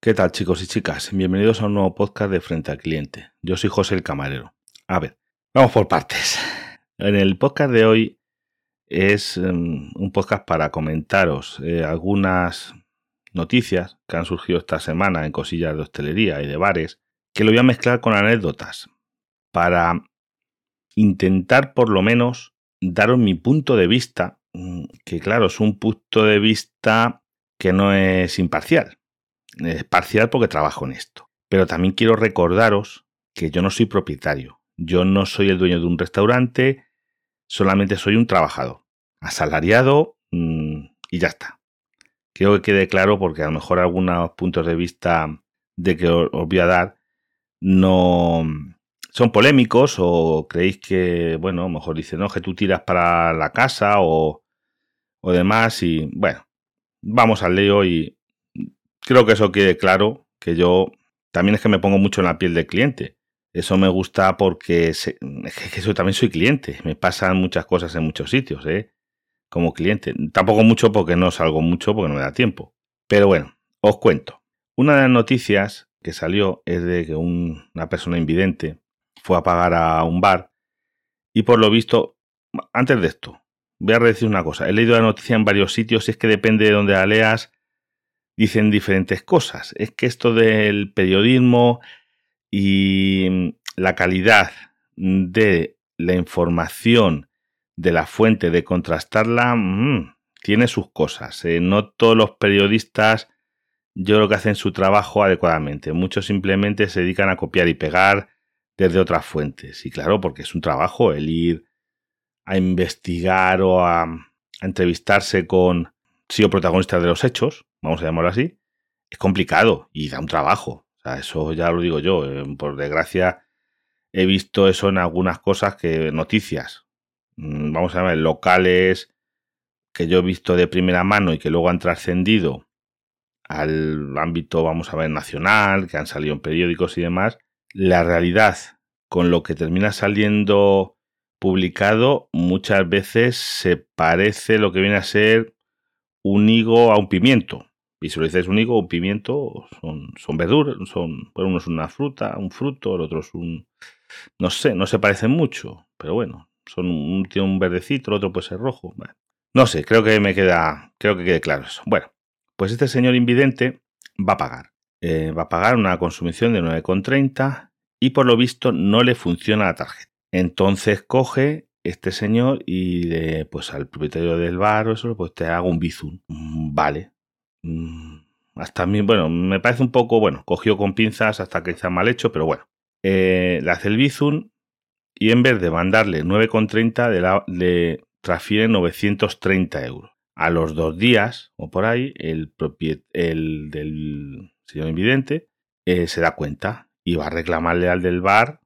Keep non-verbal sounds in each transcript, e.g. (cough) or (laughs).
¿Qué tal chicos y chicas? Bienvenidos a un nuevo podcast de Frente al Cliente. Yo soy José el Camarero. A ver, vamos por partes. En el podcast de hoy es um, un podcast para comentaros eh, algunas noticias que han surgido esta semana en cosillas de hostelería y de bares, que lo voy a mezclar con anécdotas para intentar por lo menos daros mi punto de vista, que claro, es un punto de vista que no es imparcial. Es parcial porque trabajo en esto. Pero también quiero recordaros que yo no soy propietario. Yo no soy el dueño de un restaurante, solamente soy un trabajador, asalariado mm, y ya está. Quiero que quede claro porque a lo mejor algunos puntos de vista de que os voy a dar no son polémicos o creéis que, bueno, mejor dicen, no, que tú tiras para la casa o, o demás y bueno, vamos al leo y creo que eso quede claro, que yo también es que me pongo mucho en la piel del cliente. Eso me gusta porque se, que yo también soy cliente, me pasan muchas cosas en muchos sitios, ¿eh? Como cliente. Tampoco mucho porque no salgo mucho porque no me da tiempo. Pero bueno, os cuento. Una de las noticias que salió es de que una persona invidente fue a pagar a un bar y por lo visto, antes de esto, voy a decir una cosa. He leído la noticia en varios sitios y es que depende de donde la leas, dicen diferentes cosas. Es que esto del periodismo y la calidad de la información de la fuente, de contrastarla, mmm, tiene sus cosas. ¿eh? No todos los periodistas yo creo que hacen su trabajo adecuadamente. Muchos simplemente se dedican a copiar y pegar desde otras fuentes. Y claro, porque es un trabajo el ir a investigar o a, entrevistarse con sí o protagonistas de los hechos, vamos a llamarlo así, es complicado y da un trabajo. O sea, eso ya lo digo yo. Eh, por desgracia, he visto eso en algunas cosas que noticias, mm, vamos a llamar locales que yo he visto de primera mano y que luego han trascendido al ámbito, vamos a ver, nacional, que han salido en periódicos y demás, la realidad con lo que termina saliendo publicado muchas veces se parece lo que viene a ser un higo a un pimiento. Visualizáis un higo, un pimiento, son, son verduras, son, bueno, uno es una fruta, un fruto, el otro es un, no sé, no se parecen mucho, pero bueno, son un, tiene un verdecito, el otro puede ser rojo. no sé, creo que me queda, creo que quede claro eso. Bueno, pues este señor invidente va a pagar. Eh, va a pagar una consumición de 9,30 y por lo visto no le funciona la tarjeta. Entonces coge este señor y le, pues al propietario del bar o eso, pues te hago un bizum. Mm, vale. Mm, hasta a mí, bueno, me parece un poco, bueno, cogió con pinzas hasta que está mal hecho, pero bueno. Eh, le hace el bizum y en vez de mandarle 9,30 le transfiere 930 euros. A los dos días o por ahí, el, el del señor invidente eh, se da cuenta y va a reclamarle al del bar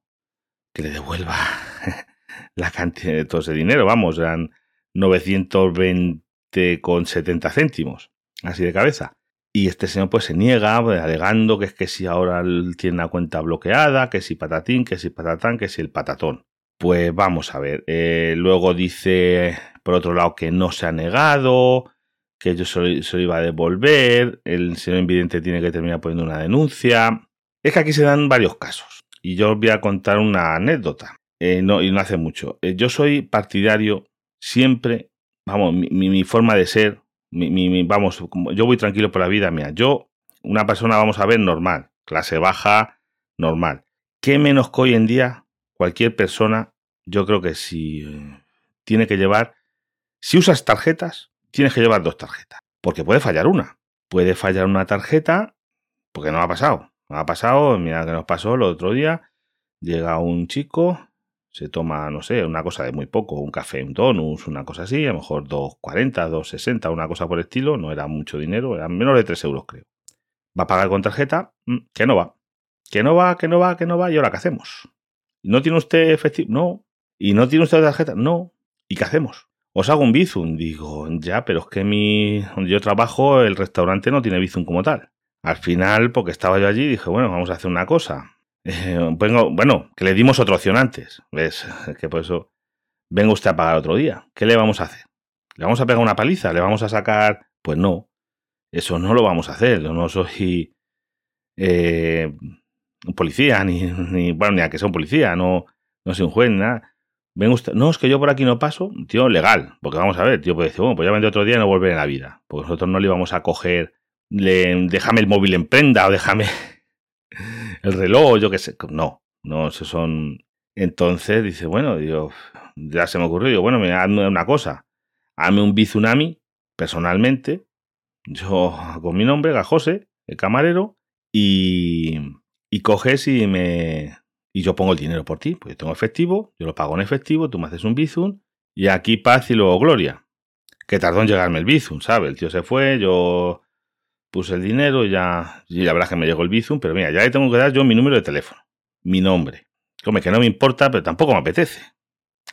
que le devuelva (laughs) la cantidad de todo ese dinero. Vamos, eran 920,70 céntimos, así de cabeza. Y este señor pues se niega, pues, alegando que es que si ahora tiene una cuenta bloqueada, que si patatín, que si patatán, que si el patatón. Pues vamos a ver. Eh, luego dice por otro lado, que no se ha negado, que yo se lo, iba a devolver, el señor invidente tiene que terminar poniendo una denuncia. Es que aquí se dan varios casos. Y yo os voy a contar una anécdota. Eh, no, y no hace mucho. Eh, yo soy partidario siempre, vamos, mi, forma de ser, mi, vamos, yo voy tranquilo por la vida mía. Yo, una persona, vamos a ver, normal, clase baja, normal. ¿Qué menos que hoy en día cualquier persona, yo creo que si eh, tiene que llevar si usas tarjetas, tienes que llevar dos tarjetas, porque puede fallar una. Puede fallar una tarjeta, porque no ha pasado. Ha pasado, mira que nos pasó el otro día. Llega un chico, se toma, no sé, una cosa de muy poco, un café, un donus, una cosa así, a lo mejor 2,40, 2,60, una cosa por el estilo, no era mucho dinero, eran menos de 3 euros creo. Va a pagar con tarjeta, mm, que no va, que no va, que no va, que no va, y ahora qué hacemos. ¿No tiene usted efectivo? No. ¿Y no tiene usted tarjeta? No. ¿Y qué hacemos? os hago un bizum. Digo, ya, pero es que mi, donde yo trabajo, el restaurante no tiene bizum como tal. Al final, porque estaba yo allí, dije, bueno, vamos a hacer una cosa. (laughs) Eh, bueno, que le dimos otra opción antes. ¿Ves? (laughs) Que por eso, venga usted a pagar otro día. ¿Qué le vamos a hacer? ¿Le vamos a pegar una paliza? ¿Le vamos a sacar? Pues no, eso no lo vamos a hacer. Yo no soy (laughs) eh, un policía, ni, bueno, ni a que sea un policía, no, no soy un juez, nada. Ven usted, no, es que yo por aquí no paso, tío, legal, porque vamos a ver, tío puede decir, bueno, pues ya vendré otro día y no volveré en la vida, porque nosotros no le íbamos a coger, le, déjame el móvil en prenda o déjame (laughs) el reloj, yo qué sé, no, no, eso son... Entonces dice, bueno, digo, ya se me ocurrió, digo, bueno, me hazme una cosa, hazme un bizunami personalmente, yo (laughs) con mi nombre, Gajose, el camarero, y, y coges y me, y yo pongo el dinero por ti, pues yo tengo efectivo, yo lo pago en efectivo, tú me haces un Bizum y aquí paz y luego gloria. Que tardó en llegarme el Bizum, ¿sabes? El tío se fue, yo puse el dinero ya, y la verdad es que me llegó el Bizum, pero mira, ya le tengo que dar yo mi número de teléfono, mi nombre. Come, que no me importa, pero tampoco me apetece.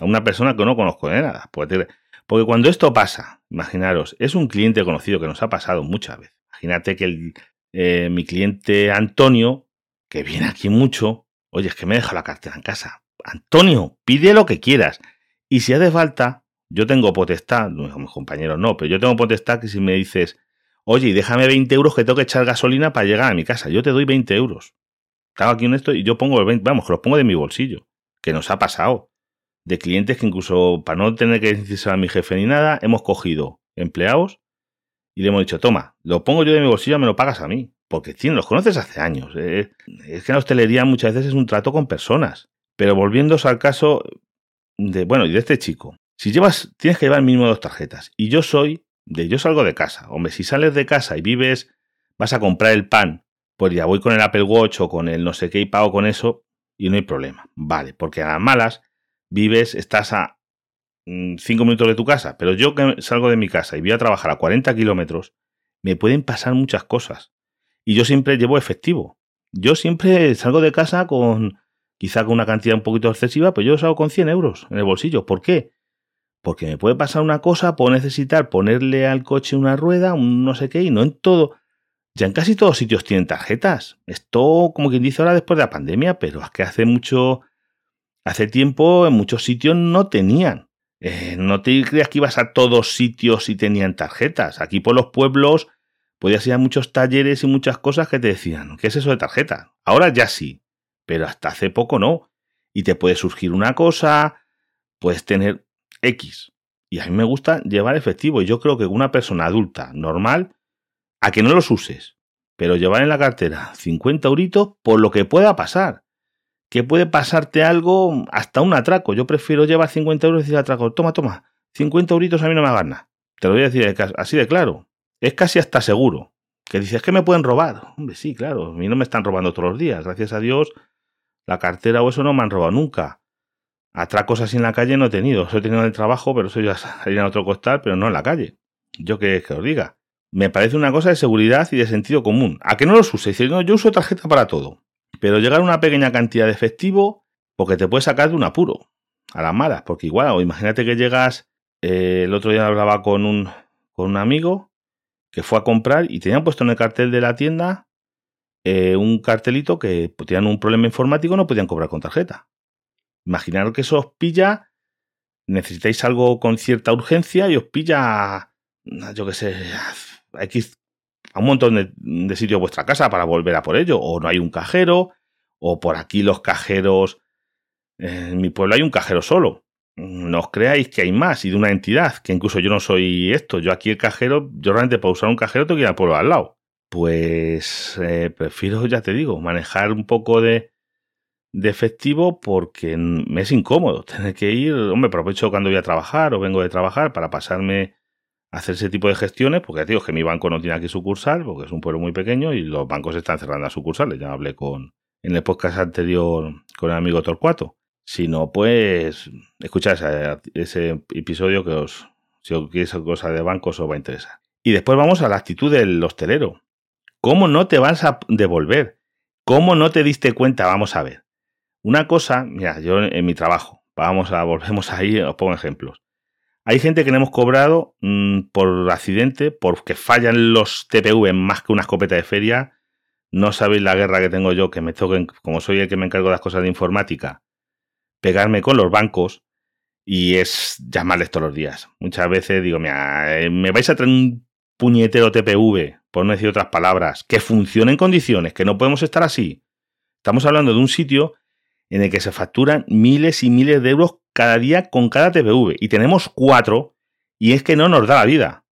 A una persona que no conozco de nada. Porque, porque cuando esto pasa, imaginaros, es un cliente conocido que nos ha pasado muchas veces. Imagínate que el, eh, mi cliente Antonio, que viene aquí mucho, Oye, es que me deja la cartera en casa. Antonio, pide lo que quieras. Y si hace falta, yo tengo potestad, mis compañeros no, pero yo tengo potestad que si me dices, oye, déjame 20 euros que tengo que echar gasolina para llegar a mi casa, yo te doy 20 euros. Estaba aquí en esto y yo pongo el 20, vamos, que los pongo de mi bolsillo, que nos ha pasado. De clientes que incluso para no tener que decirse a mi jefe ni nada, hemos cogido empleados y le hemos dicho, toma, lo pongo yo de mi bolsillo, me lo pagas a mí porque tío, los conoces hace años. ¿eh? Es que la hostelería muchas veces es un trato con personas. Pero volviéndose al caso de, bueno, y de este chico. Si llevas, tienes que llevar mínimo dos tarjetas. Y yo soy de, yo salgo de casa. Hombre, si sales de casa y vives, vas a comprar el pan, pues ya voy con el Apple Watch o con el no sé qué y pago con eso y no hay problema. Vale, porque a las malas vives, estás a mm, cinco minutos de tu casa. Pero yo que salgo de mi casa y voy a trabajar a 40 kilómetros, me pueden pasar muchas cosas. Y yo siempre llevo efectivo. Yo siempre salgo de casa con, quizá con una cantidad un poquito excesiva, pero yo salgo con 100 euros en el bolsillo. ¿Por qué? Porque me puede pasar una cosa, puedo necesitar ponerle al coche una rueda, un no sé qué, y no en todo. Ya en casi todos sitios tienen tarjetas. Esto, como quien dice ahora, después de la pandemia, pero es que hace mucho, hace tiempo en muchos sitios no tenían. Eh, no te creas que ibas a todos sitios y tenían tarjetas. Aquí por los pueblos podías ir a muchos talleres y muchas cosas que te decían, ¿qué es eso de tarjeta? Ahora ya sí, pero hasta hace poco no. Y te puede surgir una cosa, puedes tener X. Y a mí me gusta llevar efectivo. Y yo creo que una persona adulta, normal, a que no los uses, pero llevar en la cartera 50 euritos por lo que pueda pasar. Que puede pasarte algo hasta un atraco. Yo prefiero llevar 50 euros y decir atraco, toma, toma, 50 euritos a mí no me hagan nada. Te lo voy a decir así de claro es casi hasta seguro. Que dices que me pueden robar. Hombre, sí, claro, a mí no me están robando todos los días. Gracias a Dios, la cartera o eso no me han robado nunca. Atracos así en la calle no he tenido. Eso he tenido en el trabajo, pero eso ya en otro costal, pero no en la calle. Yo que, os diga. Me parece una cosa de seguridad y de sentido común. A que no los use. Dice, no, yo uso tarjeta para todo. Pero llegar a una pequeña cantidad de efectivo, porque te puede sacar de un apuro. A las malas. Porque igual, o imagínate que llegas. Eh, el otro día hablaba con un, con un amigo que fue a comprar y tenían puesto en el cartel de la tienda eh, un cartelito que tenían un problema informático no podían cobrar con tarjeta. Imaginaros que eso os pilla, necesitáis algo con cierta urgencia y os pilla, yo qué sé, a un montón de, de sitios vuestra casa para volver a por ello, o no hay un cajero, o por aquí los cajeros, en mi pueblo hay un cajero solo no os creáis que hay más y de una entidad, que incluso yo no soy esto. Yo aquí el cajero, yo realmente para usar un cajero tengo que ir al pueblo al lado. Pues eh, prefiero, ya te digo, manejar un poco de, de efectivo porque me es incómodo (laughs) tener que ir, hombre, aprovecho cuando voy a trabajar o vengo de trabajar para pasarme a hacer ese tipo de gestiones, porque digo que mi banco no tiene aquí sucursal, porque es un pueblo muy pequeño y los bancos están cerrando las sucursales. Ya hablé con en el podcast anterior con el amigo Torcuato. Si no, pues escucha ese, episodio que os, si os queréis cosa de bancos os va a interesar. Y después vamos a la actitud del hostelero. ¿Cómo no te vas a devolver? ¿Cómo no te diste cuenta? Vamos a ver. Una cosa, mira, yo en mi trabajo, vamos a, (laughs) volvemos ahí, os pongo ejemplos. Hay gente que le hemos cobrado mm, por accidente, porque fallan los TPV más que una escopeta de feria. No sabéis la guerra que tengo yo, que me toquen, como soy el que me encargo de las cosas de informática, pegarme con los bancos y es llamarles todos los días. Muchas veces digo, mira, eh, me vais a traer un puñetero TPV, por no decir otras palabras, que funcione en condiciones, que no podemos estar así. Estamos hablando de un sitio en el que se facturan miles y miles de euros cada día con cada TPV. Y tenemos cuatro y es que no nos da la vida.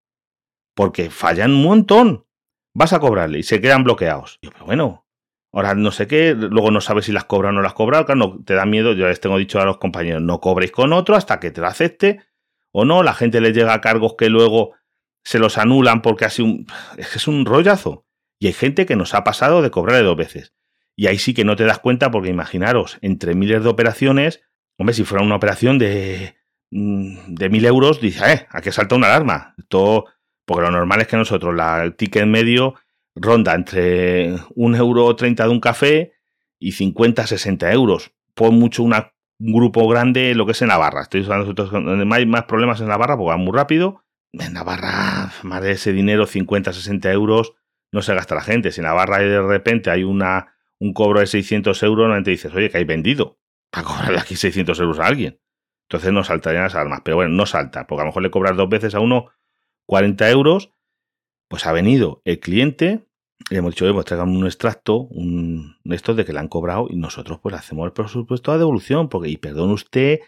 Porque fallan un montón. Vas a cobrarle y se quedan bloqueados. Y pero bueno, ahora no sé qué, luego no sabes si las cobran o no las cobran, no te da miedo. Yo les tengo dicho a los compañeros, no cobréis con otro hasta que te lo acepte o no. La gente les llega a cargos que luego se los anulan porque así un... es un rollazo. Y hay gente que nos ha pasado de cobrarle dos veces. Y ahí sí que no te das cuenta porque imaginaros, entre miles de operaciones, hombre, si fuera una operación de, mm, de mil euros, dice, eh, aquí salta una alarma. Todo, porque lo normal es que nosotros, la el ticket medio ronda entre un euro treinta de un café y 50, 60 euros. Por mucho un grupo grande, lo que es en Navarra. Estoy usando nosotros donde hay más problemas en Navarra porque va muy rápido. En Navarra, más de ese dinero, 50, 60 euros, no se gasta la gente. Si en Navarra de repente hay una un cobro de 600 euros, no te dices, oye, que hay vendido para cobrarle aquí 600 euros a alguien. Entonces no saltarían las armas. Pero bueno, no salta, porque a lo mejor le cobras dos veces a uno 40 euros. Pues ha venido el cliente, le hemos dicho, oye, pues traigan un extracto, un esto de que le han cobrado y nosotros pues hacemos el presupuesto de devolución, porque, y perdone usted,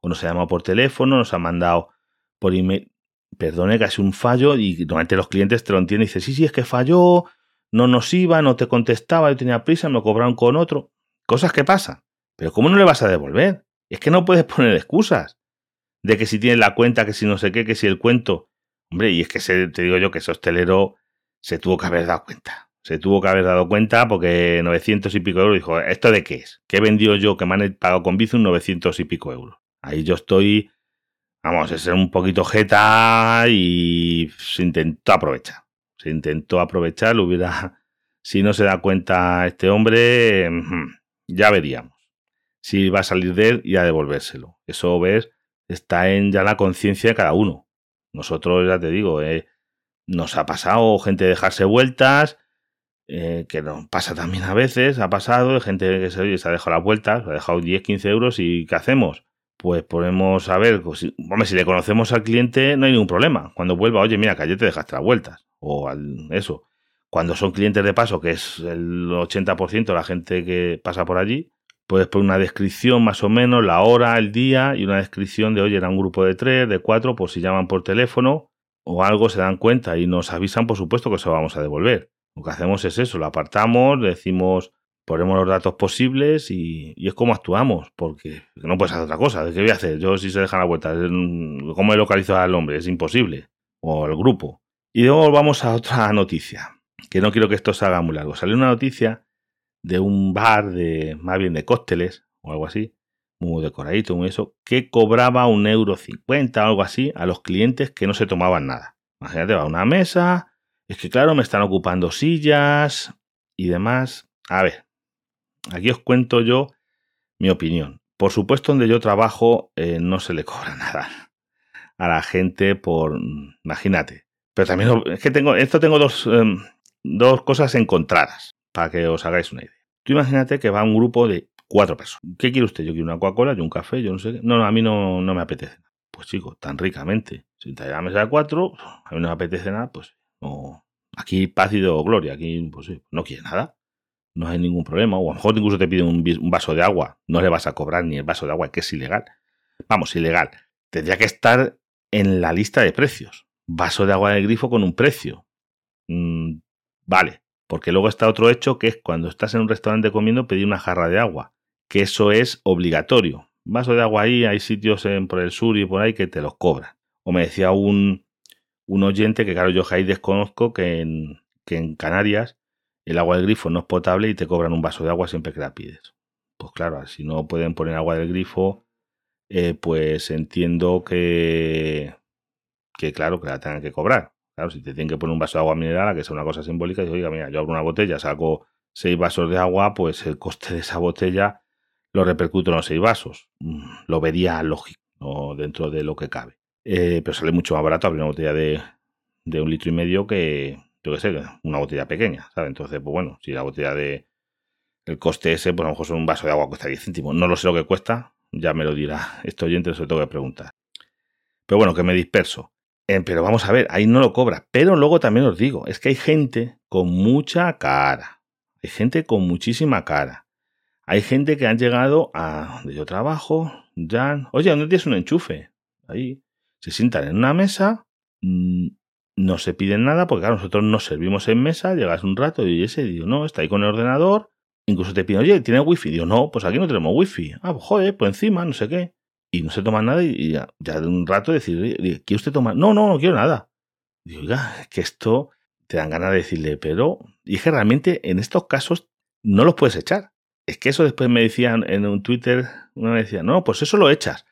o nos ha llamado por teléfono, nos ha mandado por email, perdone que ha sido un fallo y normalmente los clientes te lo entienden y dicen, sí, sí, es que falló, no nos iba, no te contestaba, yo tenía prisa, me cobraron con otro. Cosas que pasan. Pero ¿cómo no le vas a devolver? Es que no puedes (laughs) poner excusas. De que si tienes la cuenta, que si no sé qué, que si el cuento. Hombre, y es que te digo yo que ese hostelero se tuvo que haber dado cuenta. Se tuvo que haber dado cuenta porque 900 y pico euros dijo, ¿esto de qué es? ¿Qué he vendido yo que me han pagado con Bizum 900 y pico euros? Ahí yo estoy, vamos, es un poquito jeta y se intentó aprovechar se intentó aprovechar, hubiera, (laughs) si no se da cuenta este hombre, ya veríamos. Si va a salir de él y a devolvérselo. Eso, ves, está en ya la conciencia de cada uno. Nosotros, ya te digo, eh, nos ha pasado gente dejarse vueltas, eh, que nos pasa también a veces, ha pasado, gente que se, se ha dejado las vueltas, ha dejado 10, 15 euros y ¿qué hacemos? Pues podemos saber, pues, hombre, si le conocemos al cliente no hay ningún problema. Cuando vuelva, oye, mira, que ayer te dejaste las vueltas o al, eso. Cuando son clientes de paso, que es el 80% de la gente que pasa por allí, puedes poner una descripción más o menos, la hora, el día y una descripción de, oye, era un grupo de tres, de cuatro, por si llaman por teléfono o algo, se dan cuenta y nos avisan, por supuesto, que se lo vamos a devolver. Lo que hacemos es eso, lo apartamos, decimos, ponemos los datos posibles y, es como actuamos, porque no puedes hacer otra cosa. ¿Qué voy a hacer? Yo si se dejan la vuelta, ¿cómo he localizado al hombre? Es imposible. O al grupo. Y luego vamos a otra noticia, que no quiero que esto se haga muy largo. Salió una noticia de un bar de, más bien de cócteles o algo así, muy decoradito, muy eso, que cobraba un euro cincuenta o algo así a los clientes que no se tomaban nada. Imagínate, va a una mesa, es que claro, me están ocupando sillas y demás. A ver, aquí os cuento yo mi opinión. Por supuesto, donde yo trabajo eh, no se le cobra (laughs) nada a la gente por, imagínate, pero también es que tengo, esto tengo dos, em, dos cosas encontradas para que os hagáis una idea. Tú imagínate que va un grupo de cuatro personas. ¿Qué quiere usted? Yo quiero una Coca-Cola, yo un café, yo no sé qué. No, no, a mí no, no me apetece. Pues chico, tan ricamente. Si te la mesa de cuatro, a mí no me apetece nada, pues no. Aquí paz y gloria, aquí pues no quiere nada. No hay ningún problema. O a lo mejor incluso te pide un, un vaso de agua. No le vas a cobrar ni el vaso de agua, que es ilegal. Vamos, ilegal. Tendría que estar en la lista de precios vaso de agua de grifo con un precio. Mm, vale, porque luego está otro hecho que es cuando estás en un restaurante comiendo pedir una jarra de agua, que eso es obligatorio. Vaso de agua ahí, hay sitios en, por el sur y por ahí que te los cobran. O me decía un, un oyente que claro, yo ahí desconozco que en, que en Canarias el agua del grifo no es potable y te cobran un vaso de agua siempre que la pides. Pues claro, si no pueden poner agua del grifo, eh, pues entiendo que, que claro, que la tengan que cobrar. Claro, si te tienen que poner un vaso de agua mineral, que sea una cosa simbólica, y oiga, mira, yo abro una botella, saco seis vasos de agua, pues el coste de esa botella lo repercuto en los seis vasos. Mm, lo vería lógico, dentro de lo que cabe. Eh, pero sale mucho más barato abrir una botella de, de un litro y medio que, yo qué sé, una botella pequeña, ¿sabes? Entonces, pues bueno, si la botella de el coste ese, pues a lo mejor un vaso de agua cuesta 10 céntimos. No lo sé lo que cuesta, ya me lo dirá. (laughs) Este oyente se lo tengo que preguntar. Pero bueno, que me disperso. Eh, pero vamos a ver, ahí no lo cobra. Pero luego también os digo, es que hay gente con mucha cara. Hay gente con muchísima cara. Hay gente que han llegado a donde yo trabajo, ya, oye, ¿dónde tienes un enchufe? Ahí. Se sientan en una mesa, mm, no se piden nada, porque claro, nosotros nos servimos en mesa, llegas un rato y ese, digo, no, está ahí con el ordenador, incluso te piden, oye, ¿tiene wifi? Digo, no, pues aquí no tenemos wifi. Ah, pues joder, pues encima, no sé qué. Y no se toma nada y ya, ya de un rato decir, ¿quiere usted tomar? No, no, no quiero nada. Digo, oiga, es que esto te dan ganas de decirle, pero, y es que realmente en estos casos no los puedes echar. Es que eso después me decían en un Twitter, una vez decía, no, pues eso lo echas.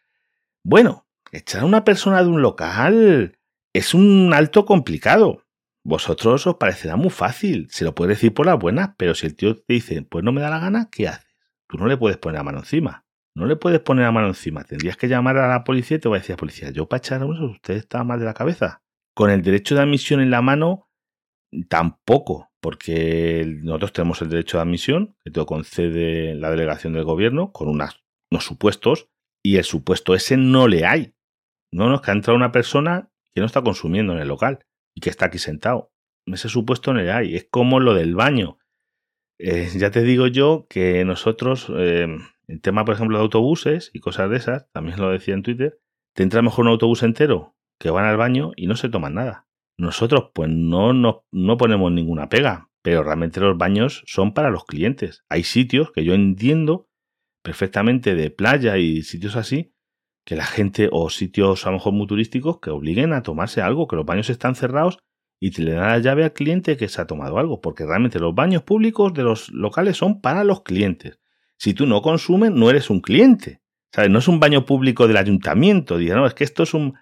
Bueno, echar a una persona de un local es un alto complicado. Vosotros os parecerá muy fácil, se lo puede decir por las buenas, pero si el tío te dice, pues no me da la gana, ¿qué haces? Tú no le puedes poner la mano encima. No le puedes poner la mano encima. Tendrías que llamar a la policía y te va a decir, policía, yo para echar a usted está mal de la cabeza. Con el derecho de admisión en la mano, tampoco, porque nosotros tenemos el derecho de admisión, que te lo concede la delegación del gobierno, con unos supuestos, y el supuesto ese no le hay. No, no, es que ha entrado una persona que no está consumiendo en el local y que está aquí sentado. Ese supuesto no le hay. Es como lo del baño. Eh, ya te digo yo que nosotros, eh, el tema, por ejemplo, de autobuses y cosas de esas, también lo decía en Twitter, te entra mejor un autobús entero que van al baño y no se toman nada. Nosotros, pues no, no, no ponemos ninguna pega, pero realmente los baños son para los clientes. Hay sitios que yo entiendo perfectamente de playa y sitios así, que la gente, o sitios a lo mejor muy turísticos, que obliguen a tomarse algo, que los baños están cerrados y te le dan la llave al cliente que se ha tomado algo, porque realmente los baños públicos de los locales son para los clientes. Si tú no consumes, no eres un cliente. ¿Sabes? No es un baño público del ayuntamiento. Diga, no, es que esto es un.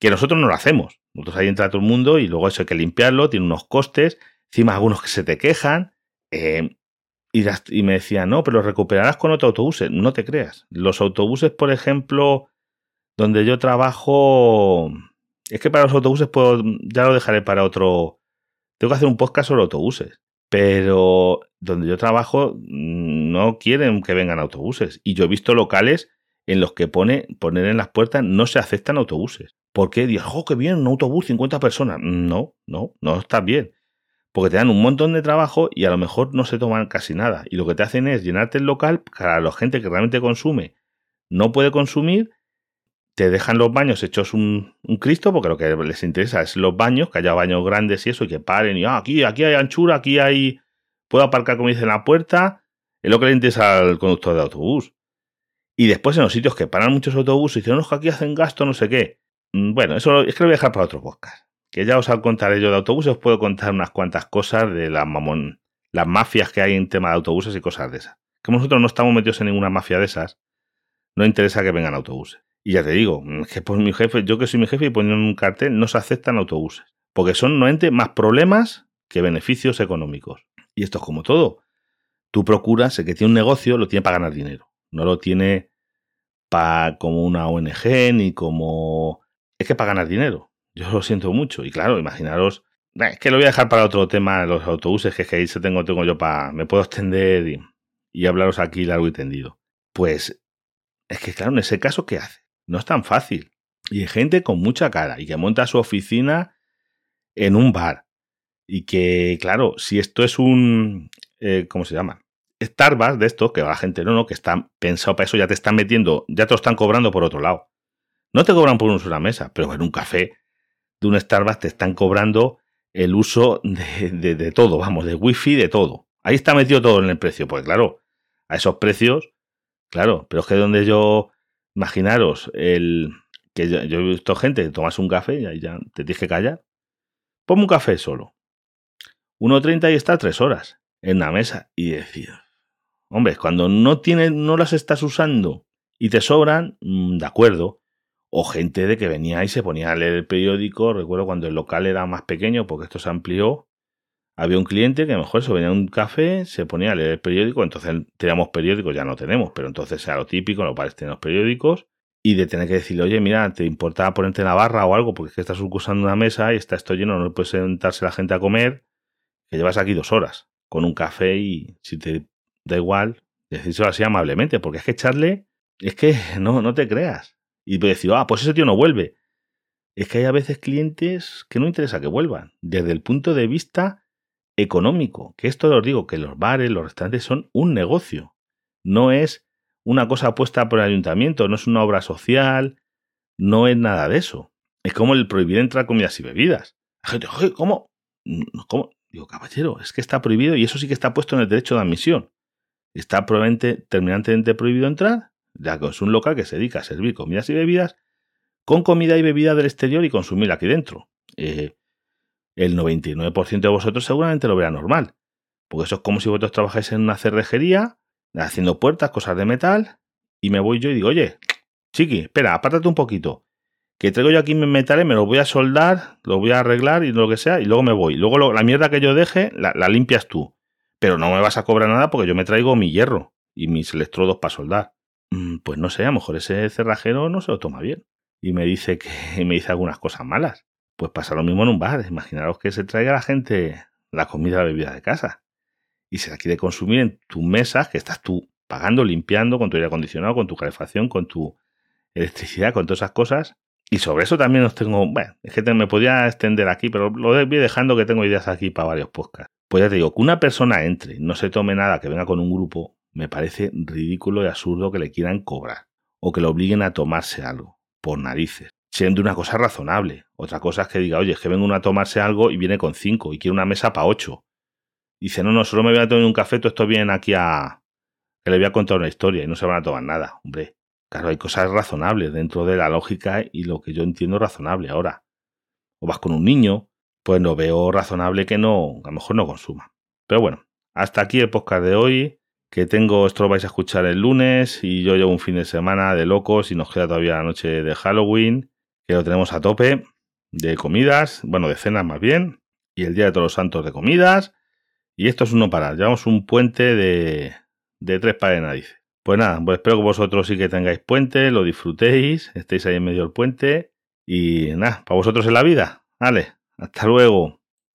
que nosotros no lo hacemos. Nosotros ahí entra todo el mundo y luego eso hay que limpiarlo, tiene unos costes, encima algunos que se te quejan. Eh, y, y, me decían, no, pero recuperarás con otro autobús. No te creas. Los autobuses, por ejemplo, donde yo trabajo, es que para los autobuses puedo, ya lo dejaré para otro, tengo que hacer un podcast sobre autobuses, pero donde yo trabajo mm, no quieren que vengan autobuses. Y yo he visto locales en los que pone, poner en las puertas no se aceptan autobuses. ¿Por qué? Dices, oh, qué bien, un autobús, 50 personas. No, no, no está bien. Porque te dan un montón de trabajo y a lo mejor no se toman casi nada. Y lo que te hacen es llenarte el local para la gente que realmente consume, no puede consumir te dejan los baños hechos un, Cristo, porque lo que les interesa es los baños, que haya baños grandes y eso, y que paren, y ah, aquí, aquí hay anchura, aquí hay. Puedo aparcar, como dice, en la puerta. Es lo que le interesa al conductor de autobús. Y después en los sitios que paran muchos autobuses dicen, no, que aquí hacen gasto, no sé qué. Mm, bueno, eso es que lo voy a dejar para otro podcast. Que ya os contaré yo de autobuses, os puedo contar unas cuantas cosas de la mamón, las mafias que hay en tema de autobuses y cosas de esas. Como nosotros no estamos metidos en ninguna mafia de esas, no interesa que vengan autobuses. Y ya te digo, que pues mi jefe, yo que soy mi jefe y poniendo un cartel, no se aceptan autobuses. Porque son nuevamente más problemas que beneficios económicos. Y esto es como todo. Tú procuras, el que tiene un negocio, lo tiene para ganar dinero. No lo tiene para como una ONG ni como... Es que para ganar dinero. Yo lo siento mucho. Y claro, imaginaros... Es que lo voy a dejar para otro tema, los autobuses, que es que ahí se tengo, tengo yo para... Me puedo extender y, y hablaros aquí largo y tendido. Pues es que claro, en ese caso, ¿qué hace? No es tan fácil. Y hay gente con mucha cara y que monta su oficina en un bar. Y que, claro, si esto es un. Eh, ¿Cómo se llama? Starbucks de esto, que la gente no, no, que está pensado para eso, ya te están metiendo, ya te lo están cobrando por otro lado. No te cobran por un una mesa, pero en un café de un Starbucks te están cobrando el uso de, de, de todo, vamos, de wifi, de todo. Ahí está metido todo en el precio, pues claro, a esos precios, claro, pero es que donde yo Imaginaros el que yo, he visto gente que tomas un café y ahí ya te tienes que callar. Ponme un café solo. 1.30 y está tres horas en la mesa. Y decir, hombre, cuando no tienes, no las estás usando y te sobran, mm, de acuerdo. O gente de que venía y se ponía a leer el periódico. Recuerdo cuando el local era más pequeño, porque esto se amplió. Había un cliente que mejor se venía a un café, se ponía a leer el periódico, entonces teníamos periódicos, ya no tenemos, pero entonces era lo típico, lo parece los periódicos, y de tener que decirle, oye, mira, ¿te importa ponerte en la barra o algo? Porque es que estás usando una mesa y está esto lleno, no puede sentarse la gente a comer, que llevas aquí dos horas con un café y si te da igual, decírselo así amablemente, porque es que echarle es que (laughs) no, no te creas. Y decir, ah, pues ese tío no vuelve. Es que hay a veces clientes que no interesa que vuelvan, desde el punto de vista económico, que esto os digo, que los bares, los restaurantes son un negocio, no es una cosa puesta por el ayuntamiento, no es una obra social, no es nada de eso. Es como el prohibir entrar comidas y bebidas. La gente, ¿cómo? ¿Cómo? Digo, caballero, es que está prohibido y eso sí que está puesto en el derecho de admisión. Está probablemente terminantemente prohibido entrar, ya que es un local que se dedica a servir comidas y bebidas con comida y bebida del exterior y consumir aquí dentro. Eh, el 99% de vosotros seguramente lo verá normal. Porque eso es como si vosotros trabajáis en una cerrejería, haciendo puertas, cosas de metal, y me voy yo y digo, oye, chiqui, espera, apártate un poquito. Que traigo yo aquí mis metales, me los voy a soldar, los voy a arreglar y lo que sea, y luego me voy. Luego la mierda que yo deje, la, la limpias tú. Pero no me vas a cobrar nada porque yo me traigo mi hierro y mis electrodos para soldar. Mm, pues no sé, a lo mejor ese cerrajero no se lo toma bien. Y me dice que (laughs) me dice algunas cosas malas. Pues pasa lo mismo en un bar. Imaginaros que se traiga la gente la comida, la bebida de casa. Y se la quiere consumir en tus mesas, que estás tú pagando, limpiando, con tu aire acondicionado, con tu calefacción, con tu electricidad, con todas esas cosas. Y sobre eso también os tengo, bueno, es que me podía extender aquí, pero lo voy dejando que tengo ideas aquí para varios podcasts. Pues ya te digo, que una persona entre, no se tome nada, que venga con un grupo, me parece ridículo y absurdo que le quieran cobrar o que le obliguen a tomarse algo, por narices siendo una cosa razonable. Otra cosa es que diga, oye, es que vengo uno a tomarse algo y viene con cinco y quiere una mesa para ocho. Dice, no, no, solo me voy a tomar un café, todo esto viene aquí a... que le voy a contar una historia y no se van a tomar nada. Hombre, claro, hay cosas razonables dentro de la lógica y lo que yo entiendo razonable ahora. O vas con un niño, pues no veo razonable que no, a lo mejor no consuma. Pero bueno, hasta aquí el podcast de hoy. Que tengo, esto lo vais a escuchar el lunes y yo llevo un fin de semana de locos y nos queda todavía la noche de Halloween que lo tenemos a tope de comidas, bueno, de cenas más bien, y el Día de Todos los Santos de comidas, y esto es uno para, llevamos un puente de, de tres pares de narices. Pues nada, pues espero que vosotros sí que tengáis puente, lo disfrutéis, estéis ahí en medio del puente, y nada, para vosotros en la vida. Vale, hasta luego.